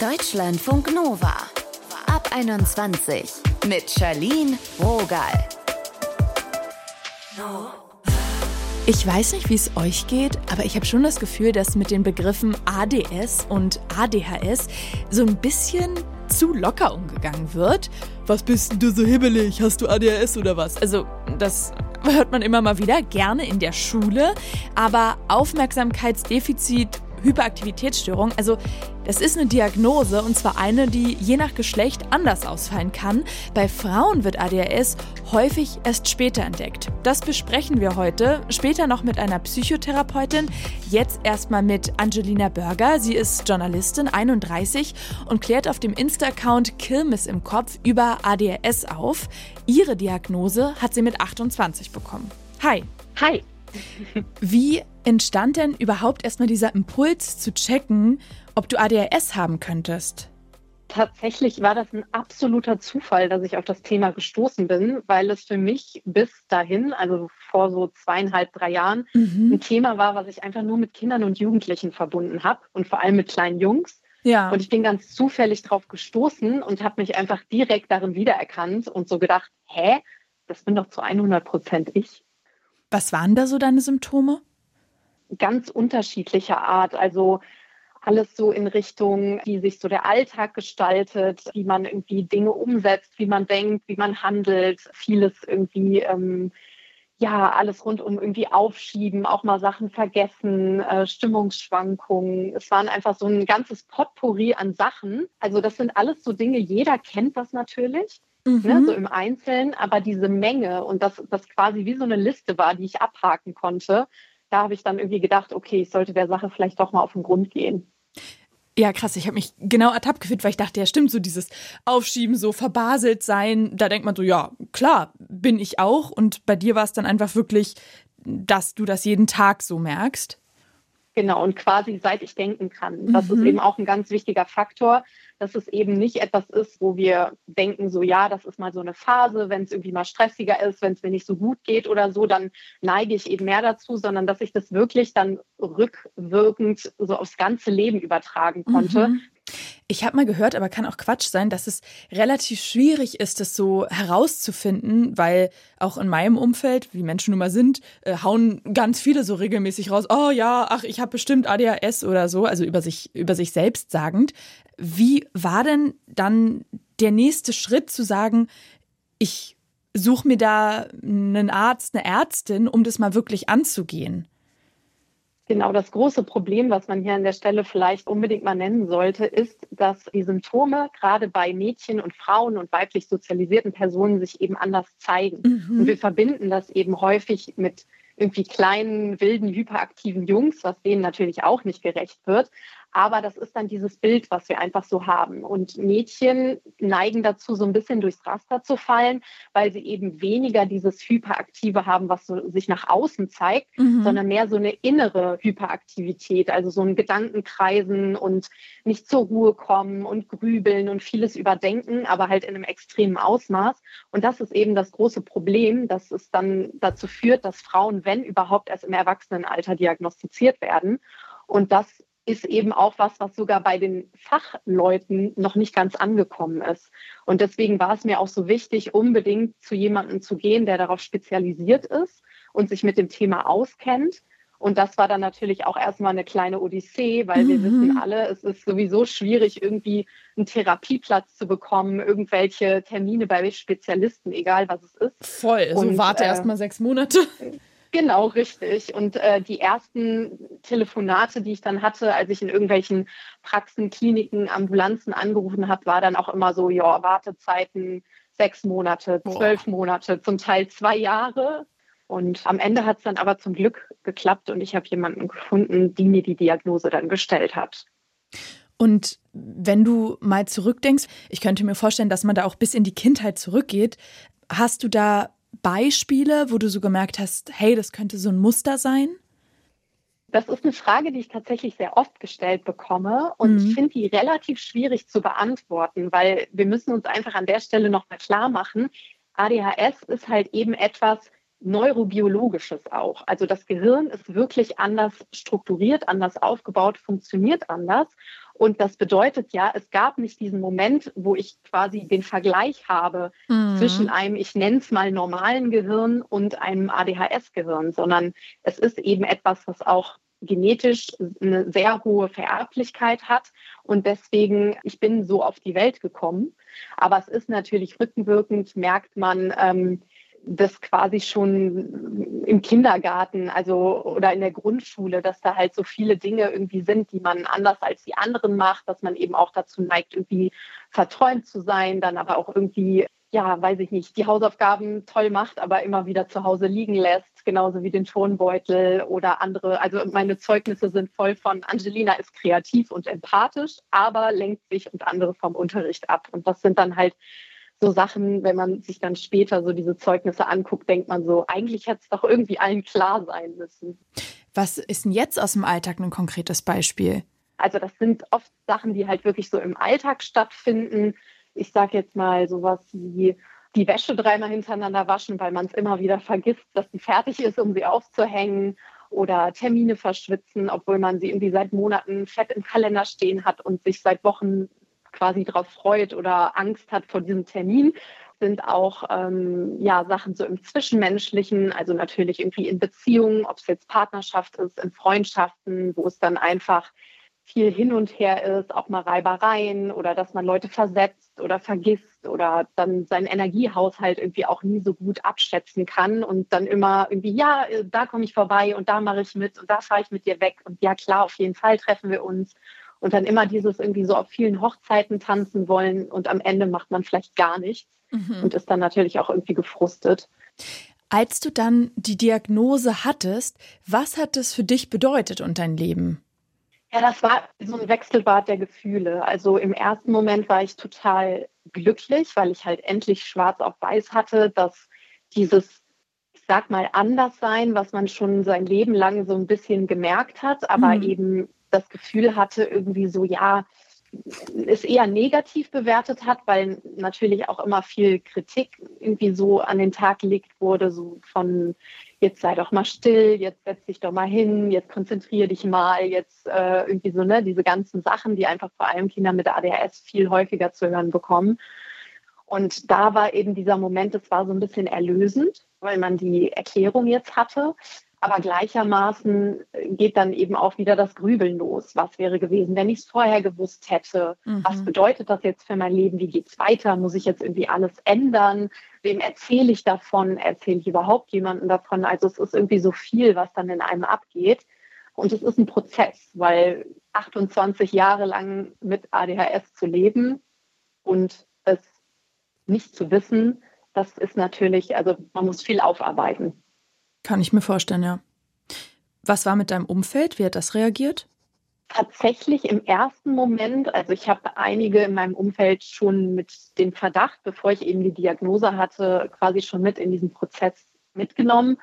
Deutschlandfunk Nova. Ab 21 mit Charlene Rogal. Ich weiß nicht, wie es euch geht, aber ich habe schon das Gefühl, dass mit den Begriffen ADS und ADHS so ein bisschen zu locker umgegangen wird. Was bist denn du so hibbelig? Hast du ADHS oder was? Also, das hört man immer mal wieder, gerne in der Schule, aber Aufmerksamkeitsdefizit Hyperaktivitätsstörung. Also das ist eine Diagnose und zwar eine, die je nach Geschlecht anders ausfallen kann. Bei Frauen wird ADHS häufig erst später entdeckt. Das besprechen wir heute, später noch mit einer Psychotherapeutin, jetzt erstmal mit Angelina Burger. Sie ist Journalistin, 31 und klärt auf dem Insta-Account Kirmes im Kopf über ADHS auf. Ihre Diagnose hat sie mit 28 bekommen. Hi. Hi. Wie entstand denn überhaupt erstmal dieser Impuls zu checken, ob du ADHS haben könntest? Tatsächlich war das ein absoluter Zufall, dass ich auf das Thema gestoßen bin, weil es für mich bis dahin, also vor so zweieinhalb, drei Jahren, mhm. ein Thema war, was ich einfach nur mit Kindern und Jugendlichen verbunden habe und vor allem mit kleinen Jungs. Ja. Und ich bin ganz zufällig drauf gestoßen und habe mich einfach direkt darin wiedererkannt und so gedacht, hä, das bin doch zu 100 Prozent ich. Was waren da so deine Symptome? Ganz unterschiedlicher Art. Also alles so in Richtung, wie sich so der Alltag gestaltet, wie man irgendwie Dinge umsetzt, wie man denkt, wie man handelt. Vieles irgendwie, ähm, ja, alles rund um irgendwie Aufschieben, auch mal Sachen vergessen, äh, Stimmungsschwankungen. Es waren einfach so ein ganzes Potpourri an Sachen. Also das sind alles so Dinge, jeder kennt das natürlich mhm. ne, so im Einzelnen, aber diese Menge und das, das quasi wie so eine Liste war, die ich abhaken konnte, da habe ich dann irgendwie gedacht, okay, ich sollte der Sache vielleicht doch mal auf den Grund gehen. Ja, krass. Ich habe mich genau ertappt gefühlt, weil ich dachte, ja, stimmt, so dieses Aufschieben, so verbaselt sein, da denkt man so, ja, klar, bin ich auch. Und bei dir war es dann einfach wirklich, dass du das jeden Tag so merkst. Genau, und quasi seit ich denken kann. Das mhm. ist eben auch ein ganz wichtiger Faktor, dass es eben nicht etwas ist, wo wir denken, so ja, das ist mal so eine Phase, wenn es irgendwie mal stressiger ist, wenn es mir nicht so gut geht oder so, dann neige ich eben mehr dazu, sondern dass ich das wirklich dann rückwirkend so aufs ganze Leben übertragen konnte. Mhm. Ich habe mal gehört, aber kann auch Quatsch sein, dass es relativ schwierig ist, das so herauszufinden, weil auch in meinem Umfeld, wie Menschen nun mal sind, äh, hauen ganz viele so regelmäßig raus, oh ja, ach, ich habe bestimmt ADHS oder so, also über sich, über sich selbst sagend. Wie war denn dann der nächste Schritt zu sagen, ich suche mir da einen Arzt, eine Ärztin, um das mal wirklich anzugehen? Genau, das große Problem, was man hier an der Stelle vielleicht unbedingt mal nennen sollte, ist, dass die Symptome gerade bei Mädchen und Frauen und weiblich sozialisierten Personen sich eben anders zeigen. Mhm. Und wir verbinden das eben häufig mit irgendwie kleinen, wilden, hyperaktiven Jungs, was denen natürlich auch nicht gerecht wird. Aber das ist dann dieses Bild, was wir einfach so haben. Und Mädchen neigen dazu, so ein bisschen durchs Raster zu fallen, weil sie eben weniger dieses Hyperaktive haben, was so sich nach außen zeigt, mhm. sondern mehr so eine innere Hyperaktivität, also so ein Gedankenkreisen und nicht zur Ruhe kommen und grübeln und vieles überdenken, aber halt in einem extremen Ausmaß. Und das ist eben das große Problem, dass es dann dazu führt, dass Frauen, wenn überhaupt, erst im Erwachsenenalter diagnostiziert werden. Und das ist eben auch was, was sogar bei den Fachleuten noch nicht ganz angekommen ist. Und deswegen war es mir auch so wichtig, unbedingt zu jemandem zu gehen, der darauf spezialisiert ist und sich mit dem Thema auskennt. Und das war dann natürlich auch erstmal eine kleine Odyssee, weil mhm. wir wissen alle, es ist sowieso schwierig, irgendwie einen Therapieplatz zu bekommen, irgendwelche Termine bei Spezialisten, egal was es ist. Voll, also und, warte äh, erst mal sechs Monate. Genau, richtig. Und äh, die ersten Telefonate, die ich dann hatte, als ich in irgendwelchen Praxen, Kliniken, Ambulanzen angerufen habe, war dann auch immer so, ja, Wartezeiten sechs Monate, zwölf Boah. Monate, zum Teil zwei Jahre. Und am Ende hat es dann aber zum Glück geklappt und ich habe jemanden gefunden, die mir die Diagnose dann gestellt hat. Und wenn du mal zurückdenkst, ich könnte mir vorstellen, dass man da auch bis in die Kindheit zurückgeht. Hast du da Beispiele, wo du so gemerkt hast, hey, das könnte so ein Muster sein? Das ist eine Frage, die ich tatsächlich sehr oft gestellt bekomme und mhm. ich finde die relativ schwierig zu beantworten, weil wir müssen uns einfach an der Stelle nochmal klar machen, ADHS ist halt eben etwas Neurobiologisches auch. Also das Gehirn ist wirklich anders strukturiert, anders aufgebaut, funktioniert anders. Und das bedeutet ja, es gab nicht diesen Moment, wo ich quasi den Vergleich habe mhm. zwischen einem, ich nenne es mal normalen Gehirn und einem ADHS-Gehirn, sondern es ist eben etwas, was auch genetisch eine sehr hohe Vererblichkeit hat. Und deswegen, ich bin so auf die Welt gekommen. Aber es ist natürlich rückenwirkend, merkt man, ähm, das quasi schon im Kindergarten, also oder in der Grundschule, dass da halt so viele Dinge irgendwie sind, die man anders als die anderen macht, dass man eben auch dazu neigt, irgendwie verträumt zu sein, dann aber auch irgendwie, ja, weiß ich nicht, die Hausaufgaben toll macht, aber immer wieder zu Hause liegen lässt, genauso wie den Tonbeutel oder andere. Also meine Zeugnisse sind voll von Angelina ist kreativ und empathisch, aber lenkt sich und andere vom Unterricht ab. Und das sind dann halt so Sachen, wenn man sich dann später so diese Zeugnisse anguckt, denkt man so, eigentlich hätte es doch irgendwie allen klar sein müssen. Was ist denn jetzt aus dem Alltag ein konkretes Beispiel? Also das sind oft Sachen, die halt wirklich so im Alltag stattfinden. Ich sage jetzt mal sowas wie die Wäsche dreimal hintereinander waschen, weil man es immer wieder vergisst, dass die fertig ist, um sie aufzuhängen oder Termine verschwitzen, obwohl man sie irgendwie seit Monaten fett im Kalender stehen hat und sich seit Wochen quasi darauf freut oder Angst hat vor diesem Termin, sind auch ähm, ja, Sachen so im Zwischenmenschlichen, also natürlich irgendwie in Beziehungen, ob es jetzt Partnerschaft ist, in Freundschaften, wo es dann einfach viel hin und her ist, auch mal Reibereien oder dass man Leute versetzt oder vergisst oder dann seinen Energiehaushalt irgendwie auch nie so gut abschätzen kann und dann immer irgendwie, ja, da komme ich vorbei und da mache ich mit und da fahre ich mit dir weg und ja klar, auf jeden Fall treffen wir uns und dann immer dieses irgendwie so auf vielen Hochzeiten tanzen wollen und am Ende macht man vielleicht gar nichts mhm. und ist dann natürlich auch irgendwie gefrustet. Als du dann die Diagnose hattest, was hat das für dich bedeutet und dein Leben? Ja, das war so ein Wechselbad der Gefühle. Also im ersten Moment war ich total glücklich, weil ich halt endlich schwarz auf weiß hatte, dass dieses, ich sag mal, Anderssein, was man schon sein Leben lang so ein bisschen gemerkt hat, aber mhm. eben das Gefühl hatte, irgendwie so, ja, es eher negativ bewertet hat, weil natürlich auch immer viel Kritik irgendwie so an den Tag gelegt wurde, so von jetzt sei doch mal still, jetzt setz dich doch mal hin, jetzt konzentriere dich mal, jetzt äh, irgendwie so, ne, diese ganzen Sachen, die einfach vor allem Kinder mit ADHS viel häufiger zu hören bekommen. Und da war eben dieser Moment, es war so ein bisschen erlösend, weil man die Erklärung jetzt hatte. Aber gleichermaßen geht dann eben auch wieder das Grübeln los. Was wäre gewesen, wenn ich es vorher gewusst hätte? Mhm. Was bedeutet das jetzt für mein Leben? Wie geht es weiter? Muss ich jetzt irgendwie alles ändern? Wem erzähle ich davon? Erzähle ich überhaupt jemandem davon? Also es ist irgendwie so viel, was dann in einem abgeht. Und es ist ein Prozess, weil 28 Jahre lang mit ADHS zu leben und es nicht zu wissen, das ist natürlich, also man muss viel aufarbeiten. Kann ich mir vorstellen, ja. Was war mit deinem Umfeld? Wie hat das reagiert? Tatsächlich im ersten Moment, also ich habe einige in meinem Umfeld schon mit dem Verdacht, bevor ich eben die Diagnose hatte, quasi schon mit in diesen Prozess mitgenommen.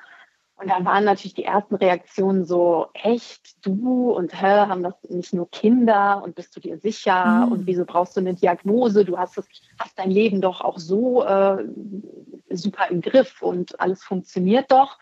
Und da waren natürlich die ersten Reaktionen so, echt, du und hä, haben das nicht nur Kinder und bist du dir sicher mhm. und wieso brauchst du eine Diagnose? Du hast, das, hast dein Leben doch auch so äh, super im Griff und alles funktioniert doch.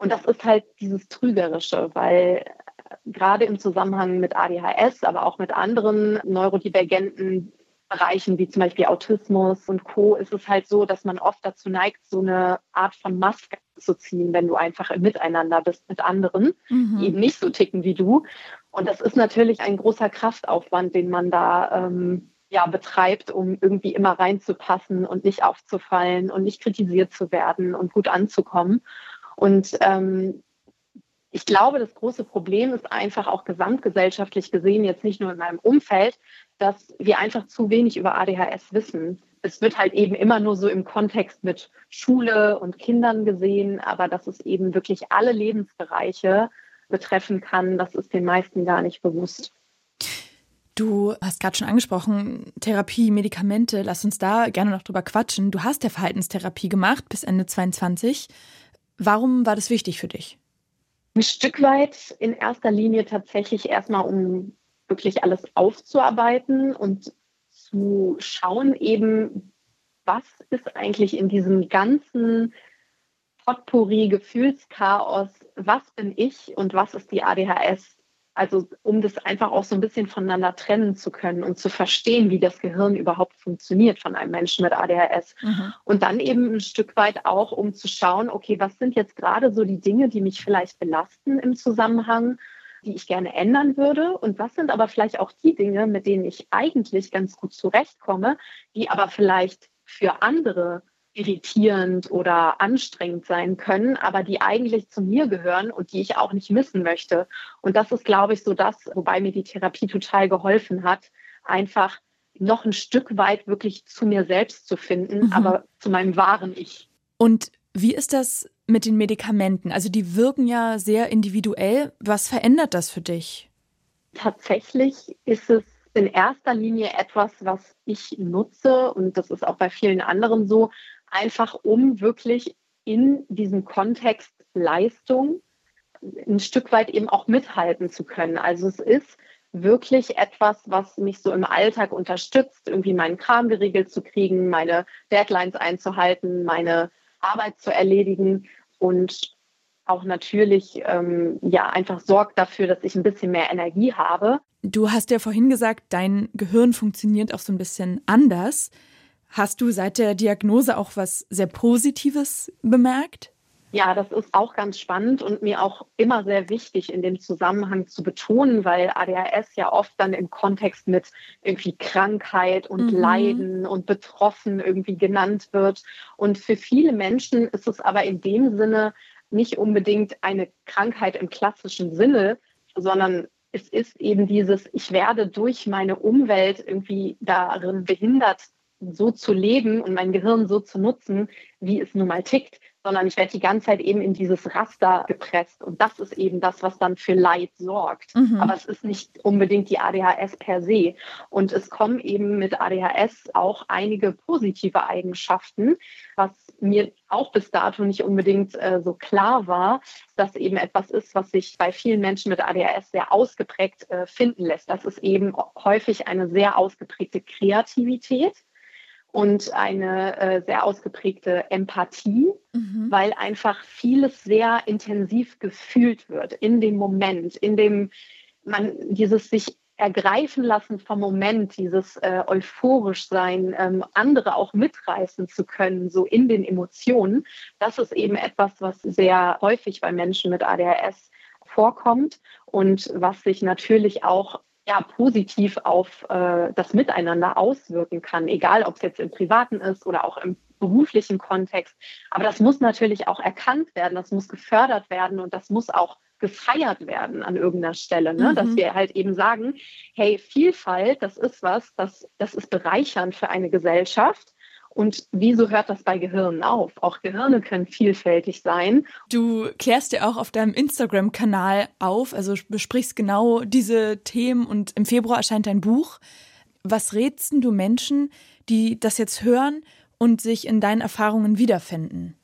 Und das ist halt dieses Trügerische, weil äh, gerade im Zusammenhang mit ADHS, aber auch mit anderen neurodivergenten Bereichen wie zum Beispiel Autismus und Co. ist es halt so, dass man oft dazu neigt, so eine Art von Maske zu ziehen, wenn du einfach im Miteinander bist mit anderen, mhm. die eben nicht so ticken wie du. Und das ist natürlich ein großer Kraftaufwand, den man da ähm, ja, betreibt, um irgendwie immer reinzupassen und nicht aufzufallen und nicht kritisiert zu werden und gut anzukommen. Und ähm, ich glaube, das große Problem ist einfach auch gesamtgesellschaftlich gesehen, jetzt nicht nur in meinem Umfeld, dass wir einfach zu wenig über ADHS wissen. Es wird halt eben immer nur so im Kontext mit Schule und Kindern gesehen, aber dass es eben wirklich alle Lebensbereiche betreffen kann, das ist den meisten gar nicht bewusst. Du hast gerade schon angesprochen, Therapie, Medikamente, lass uns da gerne noch drüber quatschen. Du hast ja Verhaltenstherapie gemacht bis Ende 22. Warum war das wichtig für dich? Ein Stück weit in erster Linie tatsächlich erstmal, um wirklich alles aufzuarbeiten und zu schauen, eben, was ist eigentlich in diesem ganzen Potpourri, Gefühlschaos, was bin ich und was ist die ADHS? Also um das einfach auch so ein bisschen voneinander trennen zu können und zu verstehen, wie das Gehirn überhaupt funktioniert von einem Menschen mit ADHS. Mhm. Und dann eben ein Stück weit auch, um zu schauen, okay, was sind jetzt gerade so die Dinge, die mich vielleicht belasten im Zusammenhang, die ich gerne ändern würde? Und was sind aber vielleicht auch die Dinge, mit denen ich eigentlich ganz gut zurechtkomme, die aber vielleicht für andere irritierend oder anstrengend sein können, aber die eigentlich zu mir gehören und die ich auch nicht missen möchte. Und das ist, glaube ich, so das, wobei mir die Therapie total geholfen hat, einfach noch ein Stück weit wirklich zu mir selbst zu finden, mhm. aber zu meinem wahren Ich. Und wie ist das mit den Medikamenten? Also die wirken ja sehr individuell. Was verändert das für dich? Tatsächlich ist es in erster Linie etwas, was ich nutze und das ist auch bei vielen anderen so, einfach um wirklich in diesem Kontext Leistung ein Stück weit eben auch mithalten zu können. Also es ist wirklich etwas, was mich so im Alltag unterstützt, irgendwie meinen Kram geregelt zu kriegen, meine Deadlines einzuhalten, meine Arbeit zu erledigen und auch natürlich ähm, ja einfach sorgt dafür, dass ich ein bisschen mehr Energie habe. Du hast ja vorhin gesagt, dein Gehirn funktioniert auch so ein bisschen anders. Hast du seit der Diagnose auch was sehr Positives bemerkt? Ja, das ist auch ganz spannend und mir auch immer sehr wichtig in dem Zusammenhang zu betonen, weil ADHS ja oft dann im Kontext mit irgendwie Krankheit und mhm. Leiden und Betroffen irgendwie genannt wird. Und für viele Menschen ist es aber in dem Sinne nicht unbedingt eine Krankheit im klassischen Sinne, sondern es ist eben dieses, ich werde durch meine Umwelt irgendwie darin behindert, so zu leben und mein Gehirn so zu nutzen, wie es nun mal tickt, sondern ich werde die ganze Zeit eben in dieses Raster gepresst. Und das ist eben das, was dann für Leid sorgt. Mhm. Aber es ist nicht unbedingt die ADHS per se. Und es kommen eben mit ADHS auch einige positive Eigenschaften, was mir auch bis dato nicht unbedingt äh, so klar war, dass eben etwas ist, was sich bei vielen Menschen mit ADHS sehr ausgeprägt äh, finden lässt. Das ist eben häufig eine sehr ausgeprägte Kreativität und eine äh, sehr ausgeprägte Empathie, mhm. weil einfach vieles sehr intensiv gefühlt wird in dem Moment, in dem man dieses sich ergreifen lassen vom Moment, dieses äh, euphorisch sein, ähm, andere auch mitreißen zu können, so in den Emotionen, das ist eben etwas, was sehr häufig bei Menschen mit ADHS vorkommt und was sich natürlich auch ja, positiv auf äh, das Miteinander auswirken kann, egal ob es jetzt im privaten ist oder auch im beruflichen Kontext. Aber das muss natürlich auch erkannt werden, das muss gefördert werden und das muss auch gefeiert werden an irgendeiner Stelle, ne? Mhm. dass wir halt eben sagen, hey, Vielfalt, das ist was, das, das ist bereichernd für eine Gesellschaft und wieso hört das bei Gehirnen auf? Auch Gehirne können vielfältig sein. Du klärst ja auch auf deinem Instagram-Kanal auf, also besprichst genau diese Themen und im Februar erscheint dein Buch. Was rätst du Menschen, die das jetzt hören und sich in deinen Erfahrungen wiederfinden?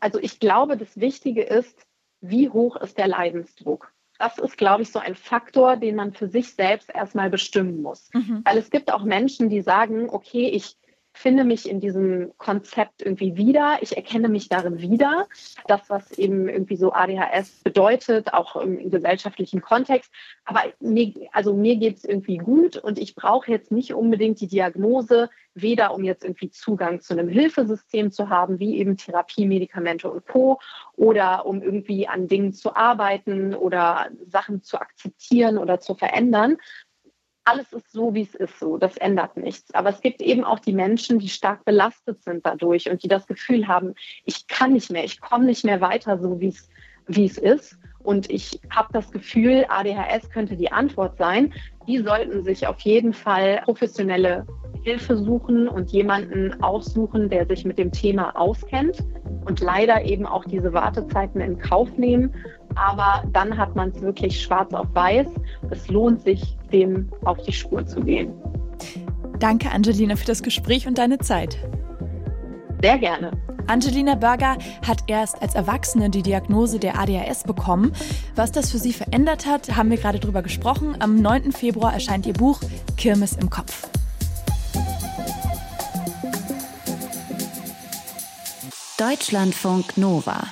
Also ich glaube, das Wichtige ist, wie hoch ist der Leidensdruck? Das ist, glaube ich, so ein Faktor, den man für sich selbst erstmal bestimmen muss. Mhm. Weil es gibt auch Menschen, die sagen, okay, ich finde mich in diesem Konzept irgendwie wieder. Ich erkenne mich darin wieder. Das, was eben irgendwie so ADHS bedeutet, auch im gesellschaftlichen Kontext. Aber mir, also mir geht es irgendwie gut und ich brauche jetzt nicht unbedingt die Diagnose, weder um jetzt irgendwie Zugang zu einem Hilfesystem zu haben, wie eben Therapie, Medikamente und Co. oder um irgendwie an Dingen zu arbeiten oder Sachen zu akzeptieren oder zu verändern, alles ist so, wie es ist, so. Das ändert nichts. Aber es gibt eben auch die Menschen, die stark belastet sind dadurch und die das Gefühl haben, ich kann nicht mehr, ich komme nicht mehr weiter, so wie es, wie es ist. Und ich habe das Gefühl, ADHS könnte die Antwort sein. Die sollten sich auf jeden Fall professionelle Hilfe suchen und jemanden aussuchen, der sich mit dem Thema auskennt und leider eben auch diese Wartezeiten in Kauf nehmen aber dann hat man es wirklich schwarz auf weiß. Es lohnt sich, dem auf die Spur zu gehen. Danke, Angelina, für das Gespräch und deine Zeit. Sehr gerne. Angelina Berger hat erst als Erwachsene die Diagnose der ADHS bekommen. Was das für sie verändert hat, haben wir gerade drüber gesprochen. Am 9. Februar erscheint ihr Buch Kirmes im Kopf. Deutschlandfunk Nova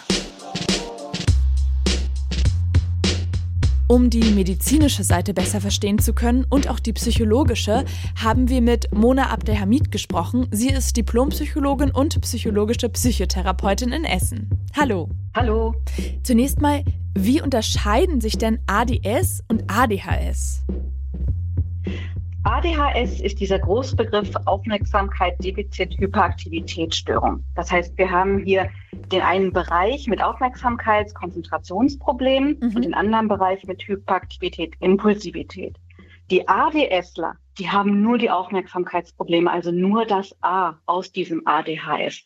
Um die medizinische Seite besser verstehen zu können und auch die psychologische, haben wir mit Mona Abdelhamid gesprochen. Sie ist Diplompsychologin und psychologische Psychotherapeutin in Essen. Hallo. Hallo. Zunächst mal, wie unterscheiden sich denn ADS und ADHS? ADHS ist dieser Großbegriff Aufmerksamkeit, Defizit, Hyperaktivitätsstörung. Das heißt, wir haben hier den einen Bereich mit Aufmerksamkeits-, Konzentrationsproblemen mhm. und den anderen Bereich mit Hyperaktivität, Impulsivität. Die ADSler, die haben nur die Aufmerksamkeitsprobleme, also nur das A aus diesem ADHS.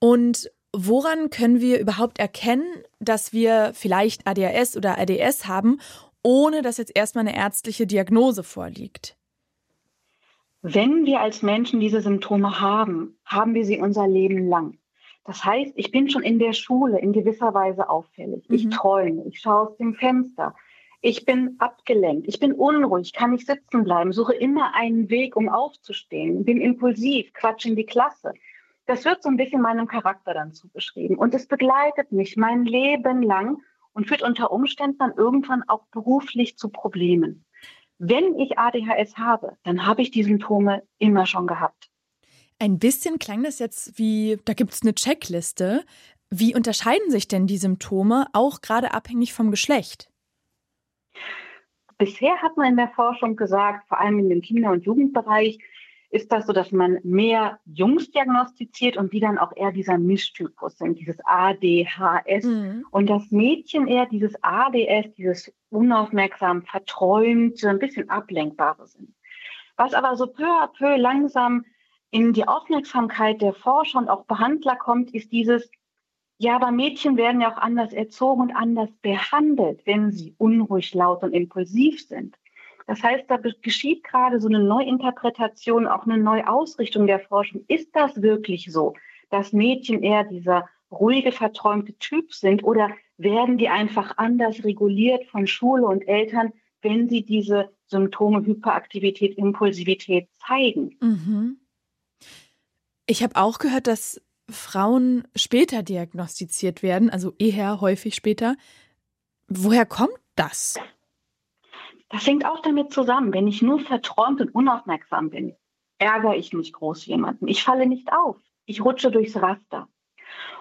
Und woran können wir überhaupt erkennen, dass wir vielleicht ADHS oder ADS haben ohne dass jetzt erstmal eine ärztliche Diagnose vorliegt? Wenn wir als Menschen diese Symptome haben, haben wir sie unser Leben lang. Das heißt, ich bin schon in der Schule in gewisser Weise auffällig. Mhm. Ich träume, ich schaue aus dem Fenster, ich bin abgelenkt, ich bin unruhig, kann nicht sitzen bleiben, suche immer einen Weg, um aufzustehen, bin impulsiv, quatsch in die Klasse. Das wird so ein bisschen meinem Charakter dann zugeschrieben. Und es begleitet mich mein Leben lang und führt unter Umständen dann irgendwann auch beruflich zu Problemen. Wenn ich ADHS habe, dann habe ich die Symptome immer schon gehabt. Ein bisschen klang das jetzt wie, da gibt es eine Checkliste. Wie unterscheiden sich denn die Symptome, auch gerade abhängig vom Geschlecht? Bisher hat man in der Forschung gesagt, vor allem in dem Kinder- und Jugendbereich, ist das so, dass man mehr Jungs diagnostiziert und die dann auch eher dieser Mischtypus sind, dieses ADHS. Mhm. Und das Mädchen eher dieses ADS, dieses unaufmerksam, verträumte, ein bisschen ablenkbare sind. Was aber so peu à peu langsam in die Aufmerksamkeit der Forscher und auch Behandler kommt, ist dieses, ja, aber Mädchen werden ja auch anders erzogen und anders behandelt, wenn sie unruhig, laut und impulsiv sind. Das heißt, da geschieht gerade so eine Neuinterpretation, auch eine Neuausrichtung der Forschung. Ist das wirklich so, dass Mädchen eher dieser ruhige, verträumte Typ sind oder werden die einfach anders reguliert von Schule und Eltern, wenn sie diese Symptome Hyperaktivität, Impulsivität zeigen? Mhm. Ich habe auch gehört, dass Frauen später diagnostiziert werden, also eher häufig später. Woher kommt das? Das hängt auch damit zusammen. Wenn ich nur verträumt und unaufmerksam bin, ärgere ich nicht groß jemanden. Ich falle nicht auf. Ich rutsche durchs Raster.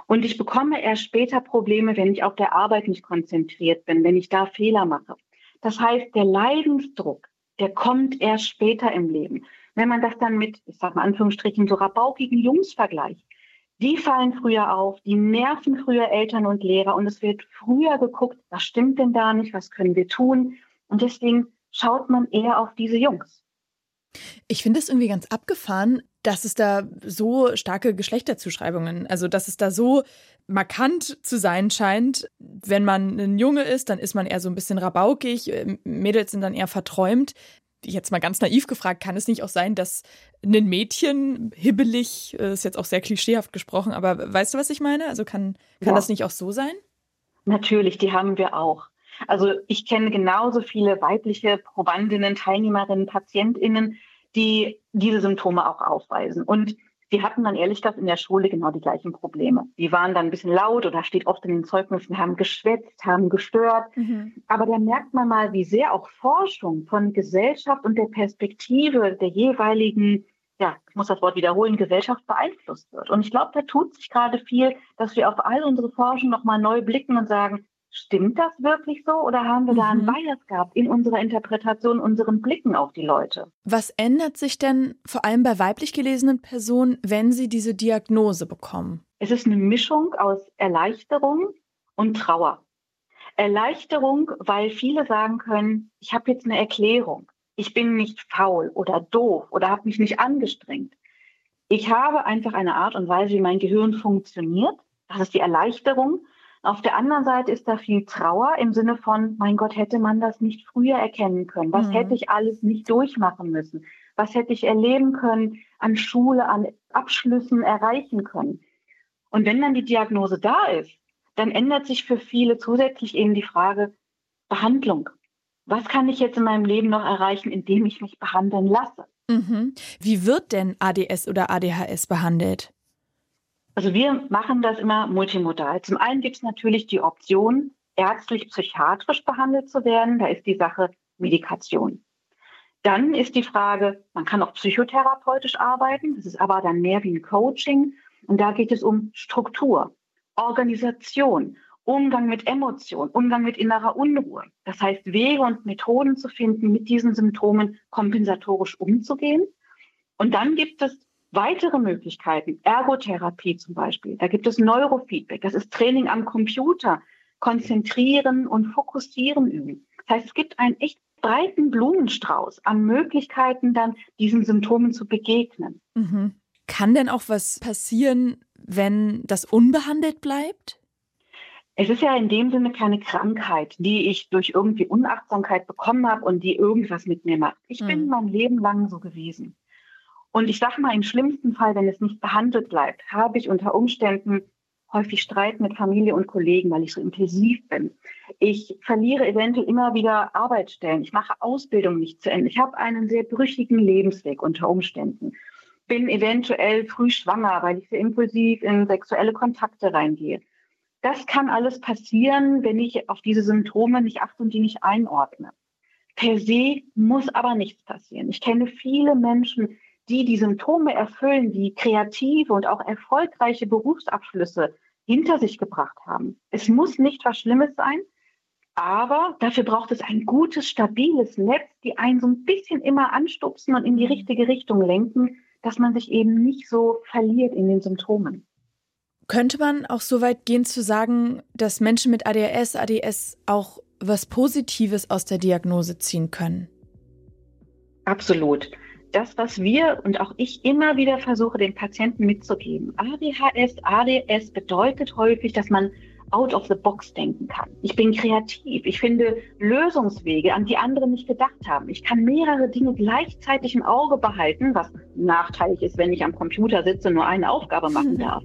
Und ich bekomme erst später Probleme, wenn ich auf der Arbeit nicht konzentriert bin, wenn ich da Fehler mache. Das heißt, der Leidensdruck, der kommt erst später im Leben. Wenn man das dann mit, ich sage mal Anführungsstrichen, so rabaukigen Jungs vergleicht, die fallen früher auf, die nerven früher Eltern und Lehrer und es wird früher geguckt, was stimmt denn da nicht, was können wir tun? Und deswegen schaut man eher auf diese Jungs. Ich finde es irgendwie ganz abgefahren, dass es da so starke Geschlechterzuschreibungen, also dass es da so markant zu sein scheint. Wenn man ein Junge ist, dann ist man eher so ein bisschen rabaukig, Mädels sind dann eher verträumt. Jetzt mal ganz naiv gefragt, kann es nicht auch sein, dass ein Mädchen hibbelig, äh, ist jetzt auch sehr klischeehaft gesprochen, aber weißt du, was ich meine? Also kann, kann ja. das nicht auch so sein? Natürlich, die haben wir auch. Also ich kenne genauso viele weibliche Probandinnen, Teilnehmerinnen, Patientinnen, die diese Symptome auch aufweisen. Und die hatten dann ehrlich gesagt in der Schule genau die gleichen Probleme. Die waren dann ein bisschen laut oder steht oft in den Zeugnissen, haben geschwätzt, haben gestört. Mhm. Aber da merkt man mal, wie sehr auch Forschung von Gesellschaft und der Perspektive der jeweiligen, ja, ich muss das Wort wiederholen, Gesellschaft beeinflusst wird. Und ich glaube, da tut sich gerade viel, dass wir auf all unsere Forschung nochmal neu blicken und sagen, Stimmt das wirklich so oder haben wir mhm. da einen mhm. Bias gehabt in unserer Interpretation, unseren Blicken auf die Leute? Was ändert sich denn vor allem bei weiblich gelesenen Personen, wenn sie diese Diagnose bekommen? Es ist eine Mischung aus Erleichterung und Trauer. Erleichterung, weil viele sagen können, ich habe jetzt eine Erklärung. Ich bin nicht faul oder doof oder habe mich nicht angestrengt. Ich habe einfach eine Art und Weise, wie mein Gehirn funktioniert. Das ist die Erleichterung. Auf der anderen Seite ist da viel Trauer im Sinne von, mein Gott, hätte man das nicht früher erkennen können? Was mhm. hätte ich alles nicht durchmachen müssen? Was hätte ich erleben können, an Schule, an Abschlüssen erreichen können? Und wenn dann die Diagnose da ist, dann ändert sich für viele zusätzlich eben die Frage Behandlung. Was kann ich jetzt in meinem Leben noch erreichen, indem ich mich behandeln lasse? Mhm. Wie wird denn ADS oder ADHS behandelt? Also wir machen das immer multimodal. Zum einen gibt es natürlich die Option, ärztlich-psychiatrisch behandelt zu werden. Da ist die Sache Medikation. Dann ist die Frage, man kann auch psychotherapeutisch arbeiten. Das ist aber dann mehr wie ein Coaching. Und da geht es um Struktur, Organisation, Umgang mit Emotionen, Umgang mit innerer Unruhe. Das heißt, Wege und Methoden zu finden, mit diesen Symptomen kompensatorisch umzugehen. Und dann gibt es weitere Möglichkeiten, Ergotherapie zum Beispiel. Da gibt es Neurofeedback. Das ist Training am Computer, konzentrieren und fokussieren üben. Das heißt, es gibt einen echt breiten Blumenstrauß an Möglichkeiten, dann diesen Symptomen zu begegnen. Mhm. Kann denn auch was passieren, wenn das unbehandelt bleibt? Es ist ja in dem Sinne keine Krankheit, die ich durch irgendwie Unachtsamkeit bekommen habe und die irgendwas mit mir macht. Ich mhm. bin mein Leben lang so gewesen. Und ich sage mal, im schlimmsten Fall, wenn es nicht behandelt bleibt, habe ich unter Umständen häufig Streit mit Familie und Kollegen, weil ich so intensiv bin. Ich verliere eventuell immer wieder Arbeitsstellen. Ich mache Ausbildung nicht zu Ende. Ich habe einen sehr brüchigen Lebensweg unter Umständen. Bin eventuell früh schwanger, weil ich sehr impulsiv in sexuelle Kontakte reingehe. Das kann alles passieren, wenn ich auf diese Symptome nicht achte und die nicht einordne. Per se muss aber nichts passieren. Ich kenne viele Menschen, die die Symptome erfüllen, die kreative und auch erfolgreiche Berufsabschlüsse hinter sich gebracht haben. Es muss nicht was Schlimmes sein, aber dafür braucht es ein gutes, stabiles Netz, die einen so ein bisschen immer anstupsen und in die richtige Richtung lenken, dass man sich eben nicht so verliert in den Symptomen. Könnte man auch so weit gehen zu sagen, dass Menschen mit ADHS, ADS auch was Positives aus der Diagnose ziehen können? Absolut. Das, was wir und auch ich immer wieder versuche, den Patienten mitzugeben. ADHS, ADS bedeutet häufig, dass man out of the box denken kann. Ich bin kreativ. Ich finde Lösungswege, an die andere nicht gedacht haben. Ich kann mehrere Dinge gleichzeitig im Auge behalten, was nachteilig ist, wenn ich am Computer sitze und nur eine Aufgabe machen darf.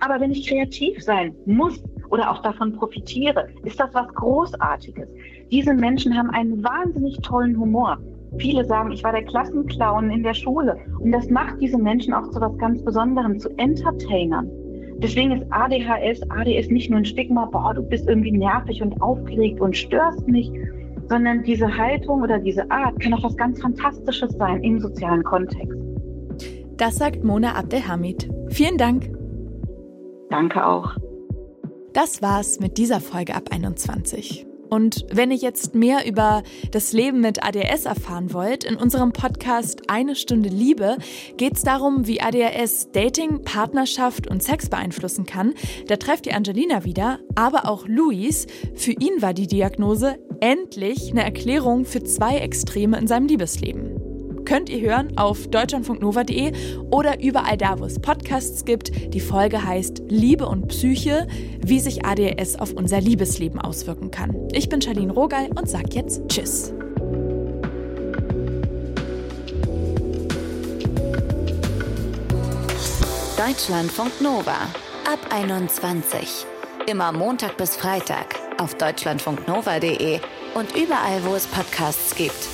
Aber wenn ich kreativ sein muss oder auch davon profitiere, ist das was Großartiges. Diese Menschen haben einen wahnsinnig tollen Humor. Viele sagen, ich war der Klassenclown in der Schule. Und das macht diese Menschen auch zu was ganz Besonderem, zu Entertainern. Deswegen ist ADHS, ADS nicht nur ein Stigma, boah, du bist irgendwie nervig und aufgeregt und störst mich, sondern diese Haltung oder diese Art kann auch was ganz Fantastisches sein im sozialen Kontext. Das sagt Mona Abdelhamid. Vielen Dank. Danke auch. Das war's mit dieser Folge ab 21. Und wenn ihr jetzt mehr über das Leben mit ADS erfahren wollt, in unserem Podcast Eine Stunde Liebe geht es darum, wie ADHS Dating, Partnerschaft und Sex beeinflussen kann. Da trefft ihr Angelina wieder, aber auch Luis. Für ihn war die Diagnose endlich eine Erklärung für zwei Extreme in seinem Liebesleben könnt ihr hören auf deutschlandfunknova.de oder überall da, wo es Podcasts gibt. Die Folge heißt Liebe und Psyche, wie sich ADS auf unser Liebesleben auswirken kann. Ich bin Charlene Rogal und sag jetzt Tschüss. Deutschlandfunk Nova ab 21. Immer Montag bis Freitag auf deutschlandfunknova.de und überall, wo es Podcasts gibt.